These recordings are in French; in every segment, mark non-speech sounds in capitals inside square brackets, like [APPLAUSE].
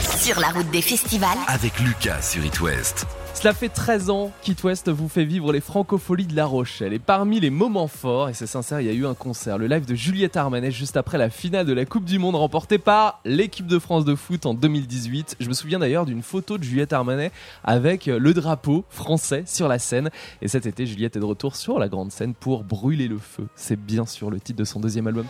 Sur la route des festivals. Avec Lucas sur It West. Cela fait 13 ans qu'It West vous fait vivre les francopholies de La Rochelle. Et parmi les moments forts, et c'est sincère, il y a eu un concert, le live de Juliette Armanet juste après la finale de la Coupe du Monde remportée par l'équipe de France de foot en 2018. Je me souviens d'ailleurs d'une photo de Juliette Armanet avec le drapeau français sur la scène. Et cet été, Juliette est de retour sur la grande scène pour brûler le feu. C'est bien sûr le titre de son deuxième album.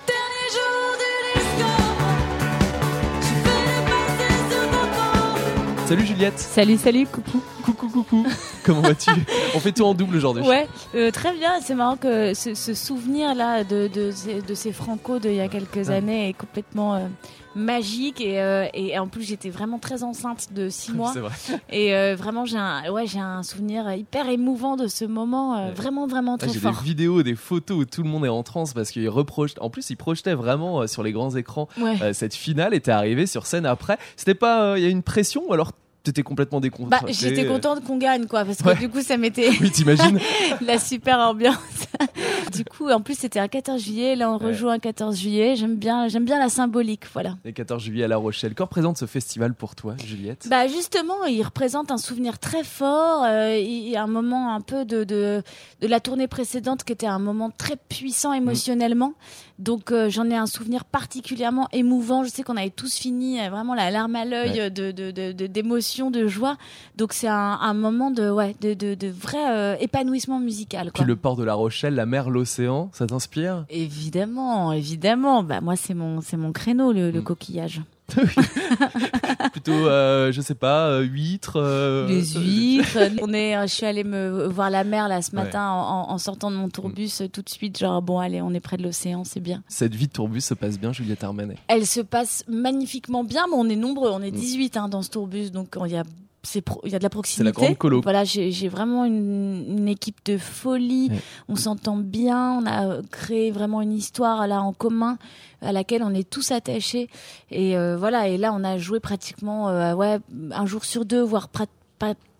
Salut Juliette. Salut, salut, coucou. Coucou, coucou. [LAUGHS] Comment vas-tu? On fait tout en double aujourd'hui. Ouais, euh, très bien. C'est marrant que ce, ce souvenir-là de, de, de, ces Franco d'il y a quelques Ouais. années est complètement euh, magique. Et, euh, et en plus, j'étais vraiment très enceinte de 6 [LAUGHS] mois. C'est vrai. [LAUGHS] Et vraiment, j'ai un, ouais, j'ai un souvenir hyper émouvant de ce moment. Ouais. Vraiment, vraiment Ah, très J'ai fort. des vidéos, des photos où tout le monde est en transe parce qu'il reproche. En plus, il projetait vraiment sur les grands écrans cette finale et t'es arrivé sur scène après. C'était pas. Il y a une pression ou alors t'étais complètement Bah, j'étais contente qu'on gagne, quoi, parce que Ouais. du coup, ça m'était Oui, t'imagines [LAUGHS] la super ambiance. [LAUGHS] du coup, en plus, c'était un 14 juillet. Là, on Ouais. rejoue un 14 juillet. J'aime bien, j'aime bien la symbolique, voilà. Les 14 juillet à La Rochelle. Que représente ce festival pour toi, Juliette? Bah justement, il représente un souvenir très fort. euh, il y a un moment un peu de, de de la tournée précédente qui était un moment très puissant émotionnellement. Donc euh, j'en ai un souvenir particulièrement émouvant. Je sais qu'on avait tous fini euh, vraiment la larme à l'œil Ouais. de de de- de- d'émotion, de, joie. Donc c'est un, un moment de ouais de vrai euh, épanouissement musical. Quoi. Puis le port de La Rochelle, la mer, l'océan, ça t'inspire? Évidemment, évidemment. Bah moi c'est mon c'est mon créneau le, le Mm. coquillage. [LAUGHS] Plutôt, euh, je sais pas, euh, huîtres. euh, Les huîtres. On est, euh, je suis allée me voir la mer là ce matin en, en- en sortant de mon tourbus euh, tout de suite. Genre bon allez, on est près de l'océan, c'est bien. Cette vie de tourbus se passe bien, Juliette Armanet? Elle se passe magnifiquement bien, mais on est nombreux, on est Mm. 18 hein, dans ce tourbus, donc il y a c'est il y a de la proximité. la grande colo. Voilà, j'ai vraiment une, une équipe de folie. Ouais. On s'entend bien. On a créé vraiment une histoire là en commun à laquelle on est tous attachés. Et euh, voilà. Et là, on a joué pratiquement euh, ouais un jour sur deux, voire pas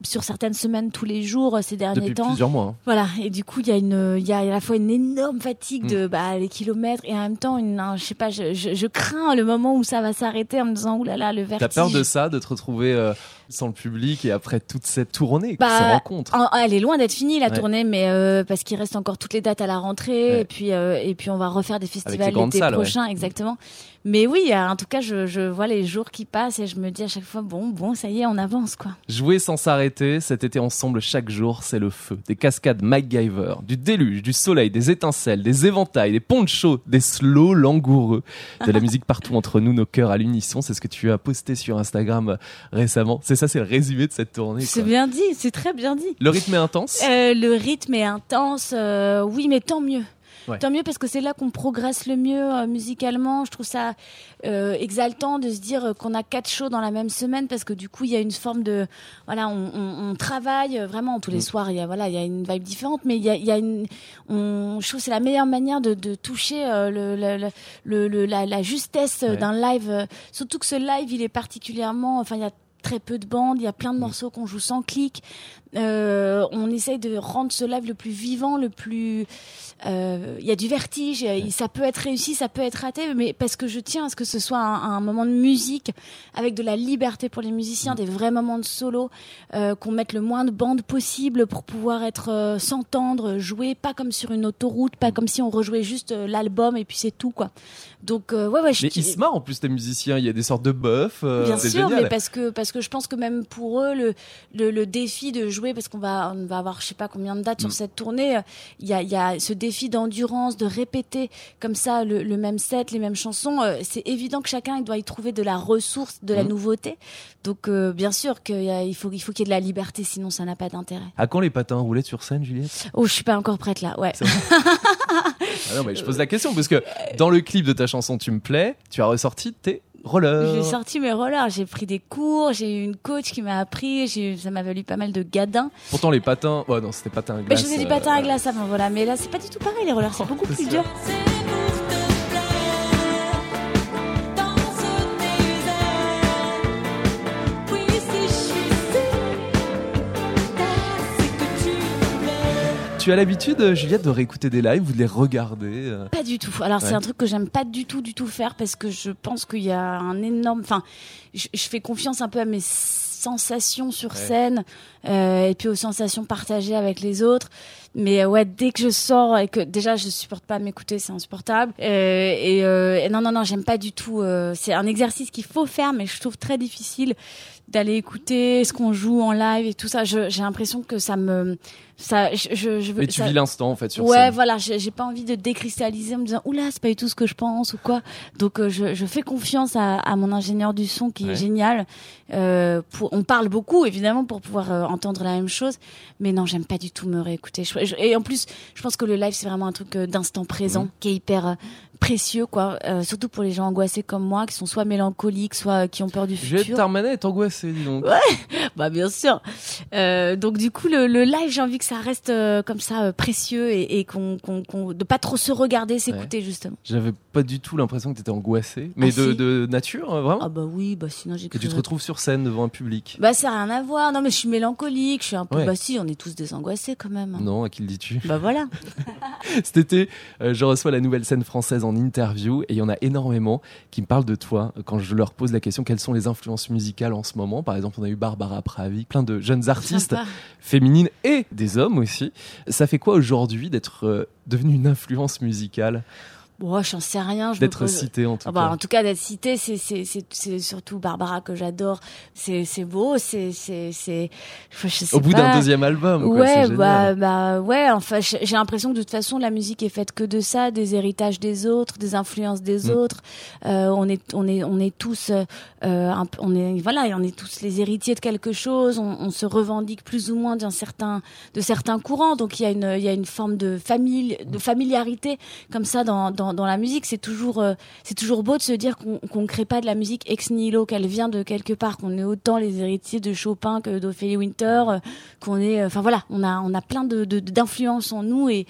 sur certaines semaines tous les jours euh, ces derniers Depuis temps. plusieurs mois. hein. Voilà, et du coup, il y a une, il y a à la fois une énorme fatigue Mm. de bah, les kilomètres et en même temps, une, un- je sais pas, je, je, je crains le moment où ça va s'arrêter en me disant oulala, le vertige. T'as peur de ça, de te retrouver euh, sans le public et après toute cette tournée, Bah, ces rencontres En- elle est loin d'être finie la Ouais. tournée, mais euh, parce qu'il reste encore toutes les dates à la rentrée Ouais. et puis euh, et puis on va refaire des festivals l'été ouais. prochain, exactement. Mais oui, en tout cas, je, je vois les jours qui passent et je me dis à chaque fois bon bon, ça y est, on avance quoi. Jouer sans s'arrêter, cet été ensemble chaque jour, c'est le feu. Des cascades MacGyver, du déluge, du soleil, des étincelles, des éventails, des ponchos, des slows langoureux. De la [LAUGHS] musique partout entre nous, nos cœurs à l'unisson. C'est ce que tu as posté sur Instagram euh, récemment. C'est ça, c'est le résumé de cette tournée. C'est bien dit, c'est très bien dit. Le rythme est intense? Euh, le rythme est intense, euh, oui, mais tant mieux. Ouais. Tant mieux parce que c'est là qu'on progresse le mieux euh, musicalement. Je trouve ça euh, exaltant de se dire qu'on a quatre shows dans la même semaine parce que du coup il y a une forme de voilà on, on, on travaille euh, vraiment tous les Mm. soirs il y a voilà il y a une vibe différente mais il y a, il y a une on, je trouve que c'est la meilleure manière de, de toucher euh, le, le, le- le- le- la, la justesse Ouais. d'un live surtout que ce live il est particulièrement enfin il y a très peu de bandes, il y a plein de Mm. morceaux qu'on joue sans clic. Euh, on essaye de rendre ce live le plus vivant, le plus. euh, Il y a du vertige, ça peut être réussi, ça peut être raté, mais parce que je tiens à ce que ce soit un, un moment de musique avec de la liberté pour les musiciens, des vrais moments de solo, euh, qu'on mette le moins de bandes possible pour pouvoir être euh, s'entendre, jouer, pas comme sur une autoroute, pas comme si on rejouait juste euh, l'album et puis c'est tout quoi. Donc euh, ouais ouais, je Mais ils se marrent en plus, tes musiciens. Il y a des sortes de buffs. euh, Bien sûr, génial. mais parce que parce que je pense que même pour eux le le, le défi de jouer parce qu'on va on va avoir je sais pas combien de dates Mm. sur cette tournée, euh, il y a y a ce défi d'endurance, de répéter comme ça le, le même set, les mêmes chansons. euh, c'est évident que chacun il doit y trouver de la ressource, de la Mm. nouveauté. Donc euh, bien sûr qu'il il faut il faut qu'il y ait de la liberté, sinon ça n'a pas d'intérêt. À quand les patins roulés sur scène, Juliette? Oh, je suis pas encore prête là. Ouais. [LAUGHS] Ah non, mais je pose la question parce que dans le clip de ta chanson Tu me plais, tu as ressorti tes rollers. J'ai sorti mes rollers, j'ai pris des cours, j'ai eu une coach qui m'a appris, ça m'a valu pas mal de gadins. Pourtant, les patins. Ouais, non, c'était patins à Mais glace. je faisais du euh, patin à glace avant, voilà. Mais là, c'est pas du tout pareil, les rollers, c'est beaucoup c'est plus sûr. dur. Tu as l'habitude, Juliette, de réécouter des lives ou de les regarder euh Pas du tout. Alors c'est un truc que j'aime pas du tout, du tout faire parce que je pense qu'il y a un énorme. Enfin, je, je fais confiance un peu à mes sensations sur Ouais. scène euh, et puis aux sensations partagées avec les autres. Mais euh, ouais, dès que je sors et que déjà je supporte pas m'écouter, c'est insupportable. Euh, et, et non, non, non, j'aime pas du tout. c'est un exercice qu'il faut faire, mais je trouve très difficile d'aller écouter ce qu'on joue en live et tout ça. J'ai l'impression que ça me, ça, je, je, je veux. Mais tu ça- vis l'instant en fait sur ouais, scène. voilà, j'ai j'ai pas envie de décristalliser en me disant oula, c'est pas du tout ce que je pense ou quoi. Donc euh, je, je fais confiance à, à mon ingénieur du son qui Ouais. est génial. Euh, pour, on parle beaucoup évidemment pour pouvoir euh, entendre la même chose, mais non, j'aime pas du tout me réécouter. Je- je- et en plus, je pense que le live c'est vraiment un truc euh, d'instant présent Mhm. qui est hyper euh, précieux, quoi. Euh, surtout pour les gens angoissés comme moi, qui sont soit mélancoliques, soit qui ont peur du Juliette futur. Armanet est angoissée, dis donc. [LAUGHS] Bah bien sûr. Euh, donc du coup le, le live j'ai envie que ça reste euh, comme ça euh, précieux et, et qu'on qu'on qu'on de pas trop se regarder s'écouter justement. J'avais pas du tout l'impression que tu étais angoissée. Mais Ah, de, si. de nature, euh, vraiment? Ah bah oui bah sinon Et j'écris. tu te retrouves sur scène devant un public. Bah ça a rien à voir. Non mais je suis mélancolique, je suis un peu. Ouais. Bah si on est tous des angoissés quand même. Non, à qui le dis-tu? Bah voilà. [LAUGHS] Cet été, euh, je reçois la nouvelle scène française en interview et il y en a énormément qui me parlent de toi quand je leur pose la question quelles sont les influences musicales en ce moment? Par exemple, on a eu Barbara Pravi, plein de jeunes artistes Sympa. féminines et des hommes aussi. Ça fait quoi aujourd'hui d'être euh, devenue une influence musicale, Bon j'en sais rien. je d'être citée en tout Ah bah, cas en tout cas d'être citée c'est c'est c'est c'est surtout Barbara que j'adore. C'est c'est beau c'est c'est c'est. je sais Au bout d'un deuxième album, quoi, c'est Ouais, génial. bah, bah, ouais, enfin, j'ai l'impression que de toute façon, la musique est faite que de ça, des héritages des autres, des influences des Mm. autres. Euh, on est, on est, on est tous, euh, un on est, voilà, on est tous les héritiers de quelque chose. On, on se revendique plus ou moins d'un certain, de certains courants. Donc il y a une, il y a une forme de famille, de familiarité comme ça dans, dans, dans la musique. C'est toujours, euh, c'est toujours beau de se dire qu'on qu'on crée pas de la musique ex nihilo, qu'elle vient de quelque part, qu'on est autant les héritiers de Chopin que d'Ophélie Winter, euh, qu'on est, euh, enfin voilà, on a, on a plein de, d'influences en nous et,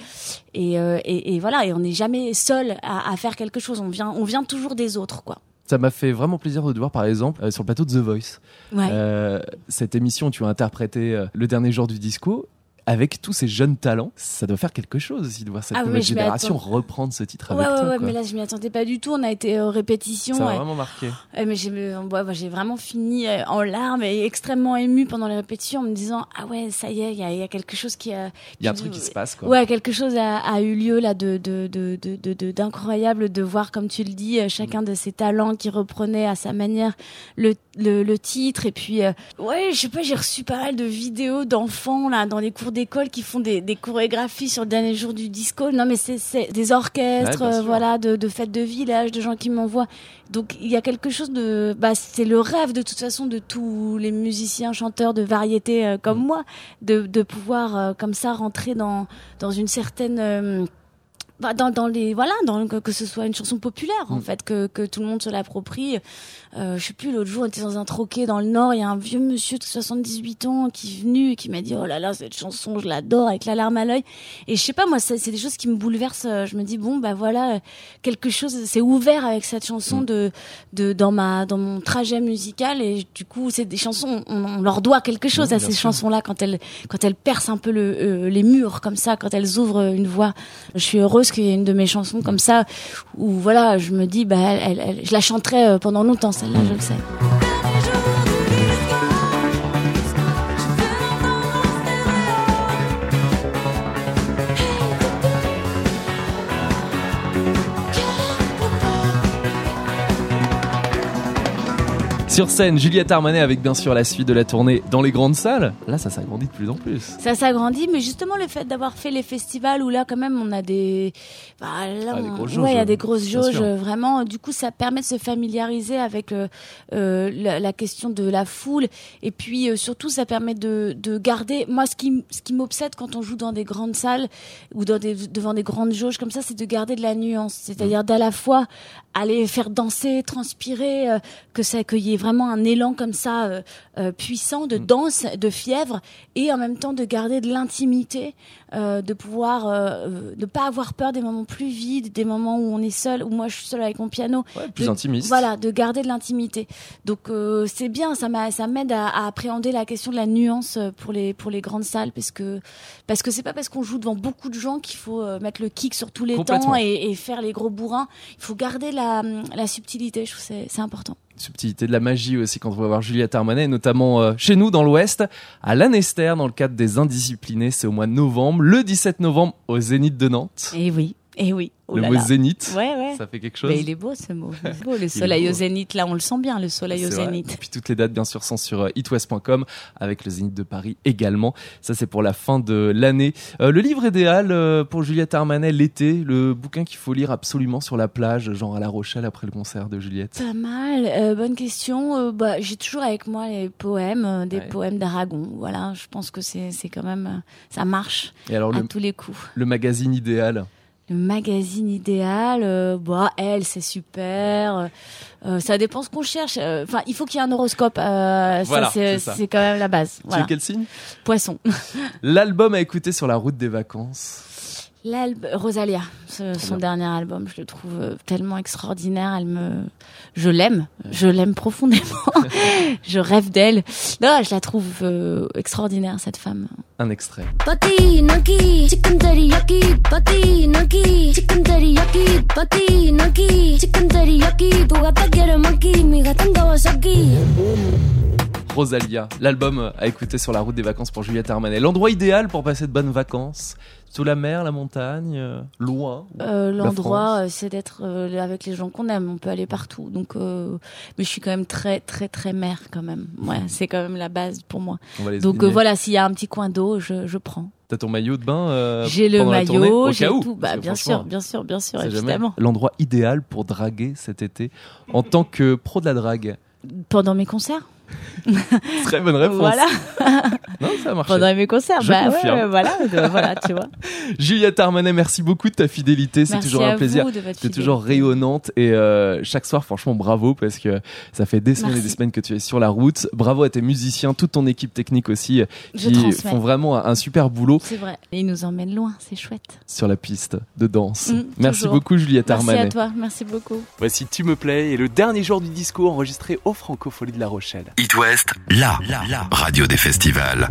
et, et, et voilà, et on n'est jamais seul à, à faire quelque chose. On vient, on vient toujours des autres, quoi. Ça m'a fait vraiment plaisir de te voir, par exemple, euh, sur le plateau de The Voice. Ouais. Euh, cette émission tu as interprété euh, le dernier jour du disco. Avec tous ces jeunes talents, ça doit faire quelque chose aussi de voir cette Ah nouvelle génération reprendre ce titre ouais, avec ouais, toi. ouais, quoi. mais là je m'y attendais pas du tout. On a été aux répétitions. ça m'a vraiment marqué. Mais j'ai ouais, j'ai vraiment fini euh, en larmes et extrêmement émue pendant les répétitions en me disant ah ouais ça y est il y a, il y a quelque chose qui a Il y a un truc qui se passe, quoi. ouais quelque chose a, a eu lieu là de de de de de- de- d'incroyable de voir comme tu le dis euh, chacun de ces talents qui reprenait à sa manière le le, le titre et puis euh, ouais je sais pas j'ai reçu pas mal de vidéos d'enfants là dans les cours d'école qui font des, des chorégraphies sur le dernier jour du disco. Non mais c'est des orchestres Ouais, euh, voilà de, de fêtes de village de gens qui m'envoient. Donc il y a quelque chose de bah c'est le rêve de toute façon de tous les musiciens chanteurs de variété euh, comme Mm. moi de de pouvoir euh, comme ça rentrer dans dans une certaine bah, dans, dans les voilà dans que, que ce soit une chanson populaire en Mm. fait que, que tout le monde se l'approprie euh, je sais plus l'autre jour on était dans un troquet dans le nord il y a un vieux monsieur de 78 ans qui est venu et qui m'a dit oh là là cette chanson je l'adore avec la larme à l'œil et je sais pas moi c'est c'est des choses qui me bouleversent euh, je me dis bon bah voilà euh, quelque chose c'est ouvert avec cette chanson Mm. de de dans ma dans mon trajet musical et du coup c'est des chansons on, on leur doit quelque chose à ces sûr. chansons là quand elles quand elles percent un peu le, euh, les murs comme ça quand elles ouvrent une voie je suis heureuse qu'il y ait une de mes chansons comme ça où voilà je me dis bah elle- je la chanterai euh, pendant longtemps celle-là je le sais Sur scène, Juliette Armanet avec bien sûr la suite de la tournée dans les grandes salles. Là, ça s'agrandit de plus en plus. ça s'agrandit mais justement le fait d'avoir fait les festivals où là quand même on a des bah, là, Ah, des on- grosses ouais il y a jauges, des grosses jauges vraiment. Du coup ça permet de se familiariser avec euh, euh, la, la question de la foule. Et puis euh, surtout ça permet de, de garder. Moi ce qui ce qui m'obsède quand on joue dans des grandes salles ou dans des, devant des grandes jauges comme ça c'est de garder de la nuance. C'est-à-dire d'à la fois aller faire danser transpirer euh, que ça qu'il y ait vraiment un élan comme ça euh, euh, puissant de danse, de fièvre, et en même temps de garder de l'intimité, euh, de pouvoir euh, de pas avoir peur des moments plus vides, des moments où on est seul, où moi je suis seule avec mon piano. Ouais, plus De- intimiste. Voilà, de garder de l'intimité. Donc euh, c'est bien, ça m'a, ça m'aide à, à appréhender la question de la nuance euh, pour les pour les grandes salles, parce que parce que c'est pas parce qu'on joue devant beaucoup de gens qu'il faut euh, mettre le kick sur tous les temps et, et faire les gros bourrins. Il faut garder la la subtilité. Je trouve c'est important. Subtilité de la magie aussi quand on va voir Juliette Armanet, notamment euh, chez nous dans l'Ouest, à l'Anester dans le cadre des Indisciplinés, c'est au mois de novembre, le 17 novembre au Zénith de Nantes. Et oui, et oui. Oh le là mot là. Zénith, Ouais, ouais. ça fait quelque chose. Mais il est beau ce mot. Il est beau, le soleil beau. au zénith. Là, on le sent bien, le soleil au vrai. zénith. Et puis toutes les dates bien sûr sont sur euh, itwest.com avec le Zénith de Paris également. Ça c'est pour la fin de l'année. Euh, le livre idéal euh, pour Juliette Armanet l'été, le bouquin qu'il faut lire absolument sur la plage, genre à La Rochelle après le concert de Juliette. Pas mal. Euh, bonne question. Bah, j'ai toujours avec moi les poèmes, des Ouais. poèmes d'Aragon. Voilà, je pense que c'est quand même ça marche Et alors à le, tous les coups. le magazine idéal? Le magazine idéal, euh, bah elle c'est super. Euh, ça dépend ce qu'on cherche. Euh, Enfin, il faut qu'il y ait un horoscope. Euh, Voilà, ça c'est quand même la base. Tu Voilà. es quel signe? Poisson. L'album à écouter sur la route des vacances. L'album Rosalia, ce- son bien. dernier album, je le trouve euh, tellement extraordinaire. Elle me, je l'aime, je l'aime profondément. [LAUGHS] je rêve d'elle. Non, je la trouve euh, extraordinaire cette femme. Un extrait. Rosalia, l'album à écouter sur la route des vacances pour Juliette Armanet. L'endroit idéal pour passer de bonnes vacances Sous la mer, la montagne, euh, loin Euh, L'endroit, euh, c'est d'être euh, avec les gens qu'on aime. On peut aller partout. Donc, euh, mais je suis quand même très, très, très mère quand même. Ouais, c'est quand même la base pour moi. Donc euh, voilà, s'il y a un petit coin d'eau, je, je prends. T'as ton maillot de bain euh, J'ai le maillot, j'ai tout. Bah bien sûr, bien sûr, bien sûr, évidemment. L'endroit idéal pour draguer cet été en tant que pro de la drague. Pendant mes concerts. [LAUGHS] Très bonne réponse. Voilà. [LAUGHS] Non, ça a marché. Pendant mes concerts. Je bah ouais, confirme. ouais, voilà, voilà, tu vois. [LAUGHS] Juliette Armanet, merci beaucoup de ta fidélité. C'est Merci toujours un plaisir. vous de votre Tu es toujours rayonnante et euh, chaque soir, franchement, bravo parce que ça fait des semaines et Merci. des semaines que tu es sur la route. Bravo à tes musiciens, toute ton équipe technique aussi, euh, qui font vraiment un, super boulot C'est vrai. Et ils nous emmènent loin, c'est chouette. sur la piste de danse. Mm, Merci toujours. beaucoup, Juliette Merci Armanet. à toi, merci beaucoup. Voici Tu me plais et le dernier jour du disco enregistré au Francofolie de La Rochelle. It West, la, la radio des festivals.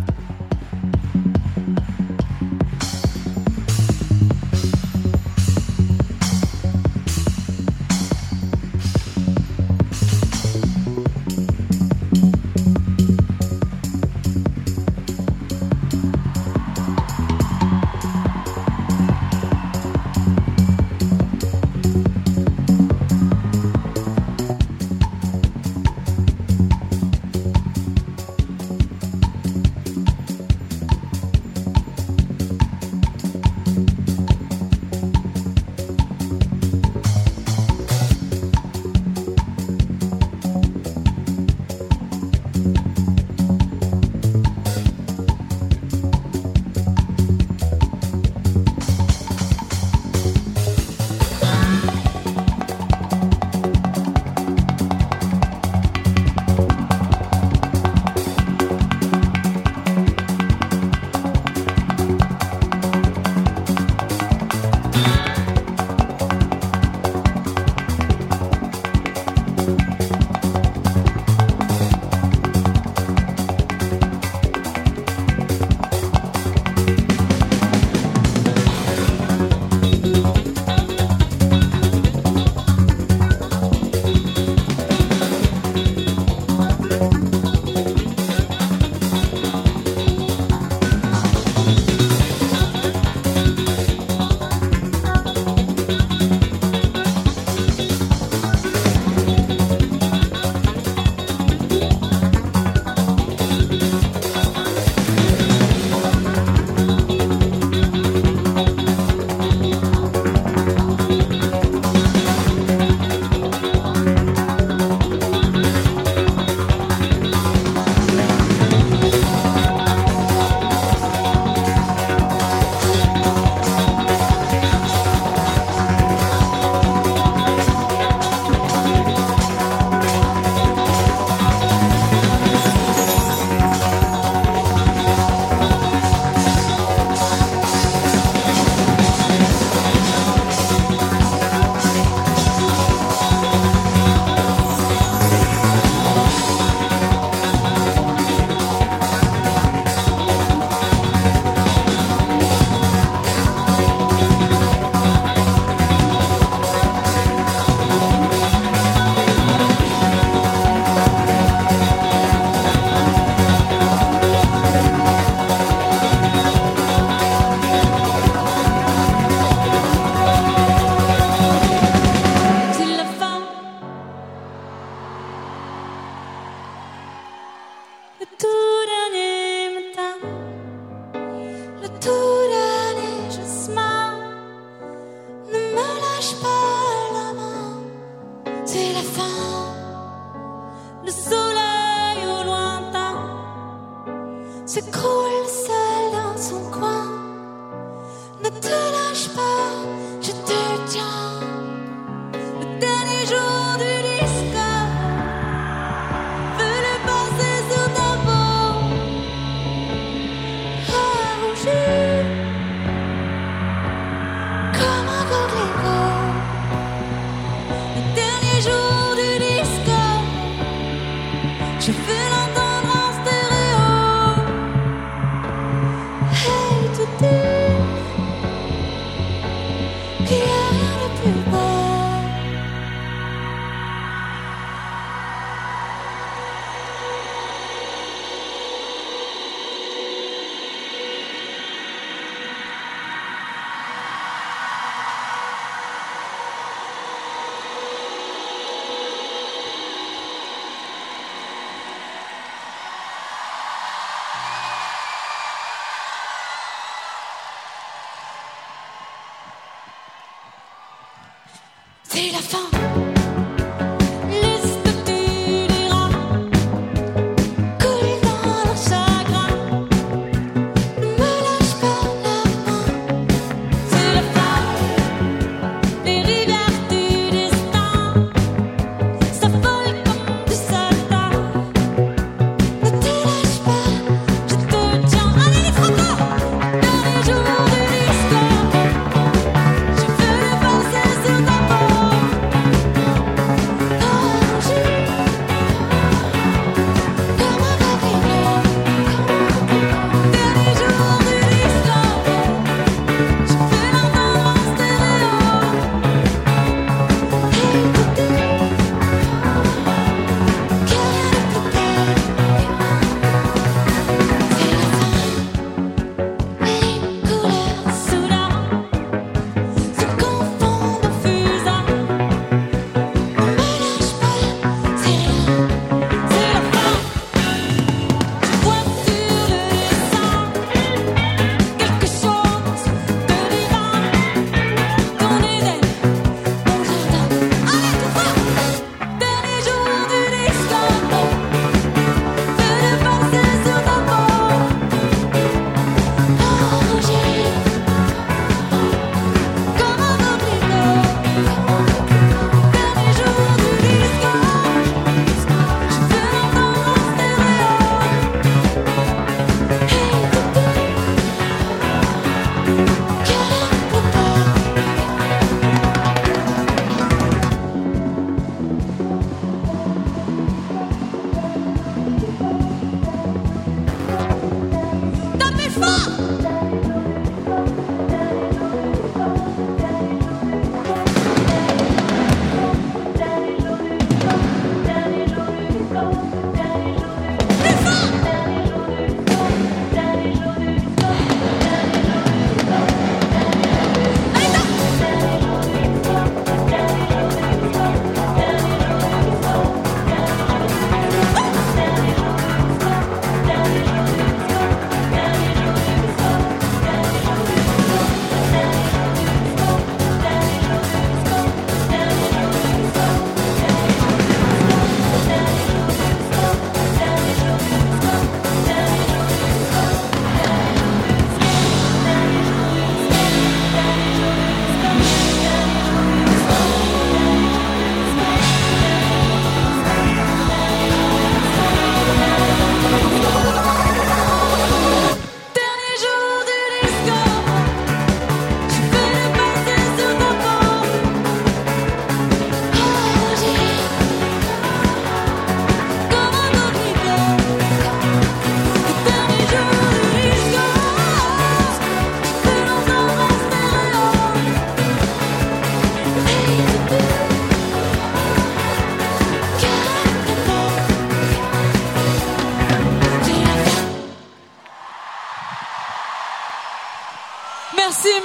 S'écroule seul C'est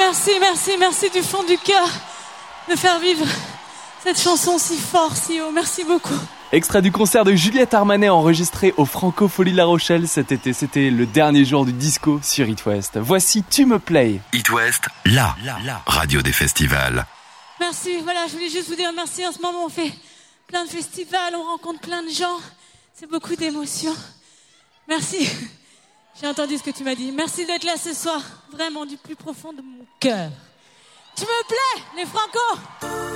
merci, merci, merci du fond du cœur de faire vivre cette chanson si fort, si haut. Merci beaucoup. Extrait du concert de Juliette Armanet enregistré au Francofolie La Rochelle cet été. C'était le dernier jour du disco sur It West. Voici Tu me play. It West, la, la, la radio des festivals. Merci, voilà, je voulais juste vous dire merci. En ce moment, on fait plein de festivals, on rencontre plein de gens. C'est beaucoup d'émotions. Merci. J'ai entendu ce que tu m'as dit. Merci d'être là ce soir, vraiment du plus profond de mon cœur. Tu me plais, les Franco?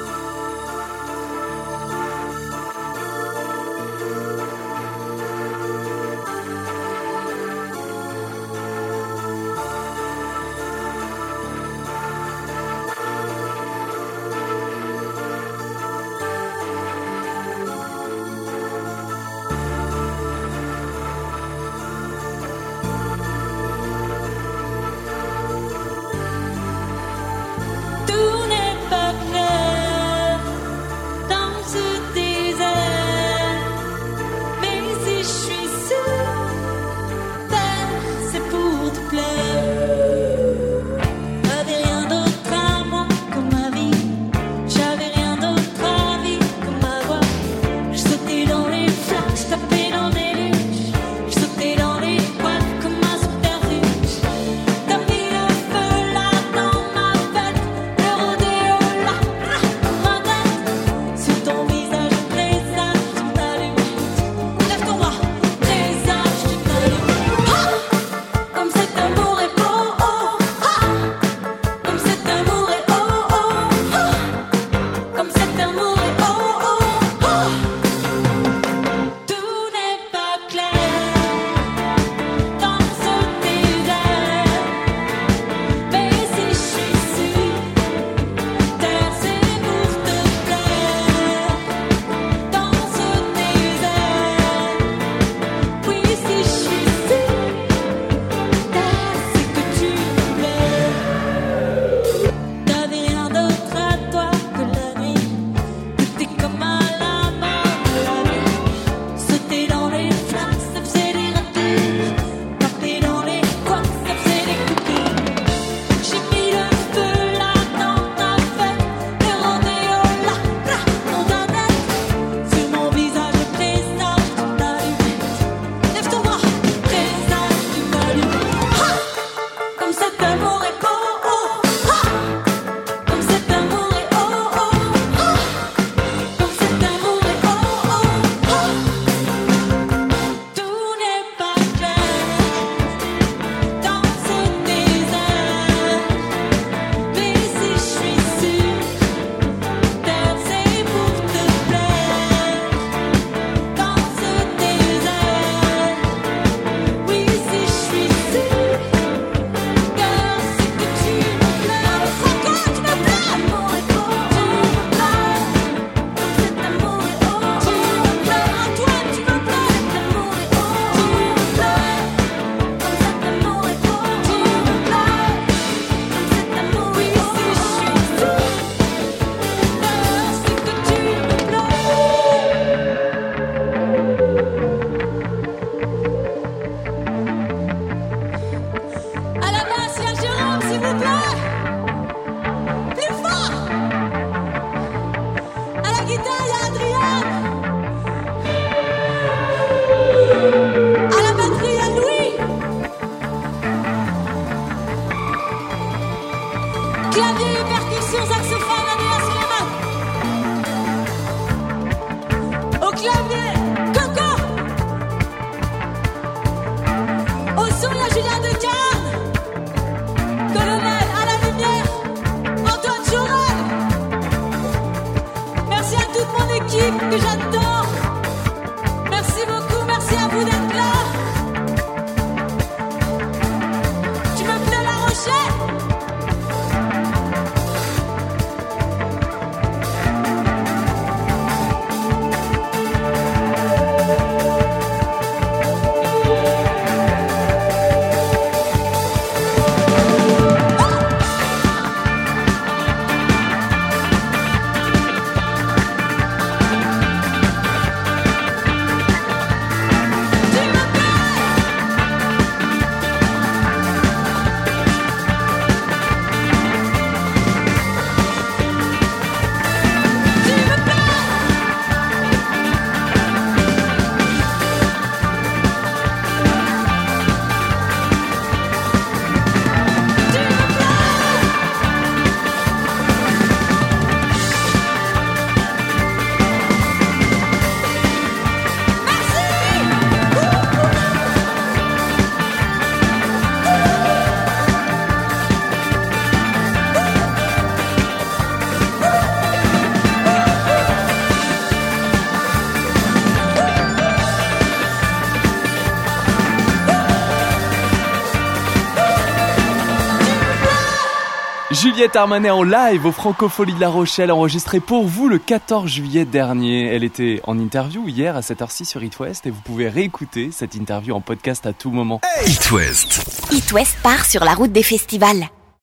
without live au Francofolie de La Rochelle, enregistrée pour vous le 14 juillet dernier. Elle était en interview hier à cette heure-ci sur It West et vous pouvez réécouter cette interview en podcast à tout moment. It West. It West part sur la route des festivals.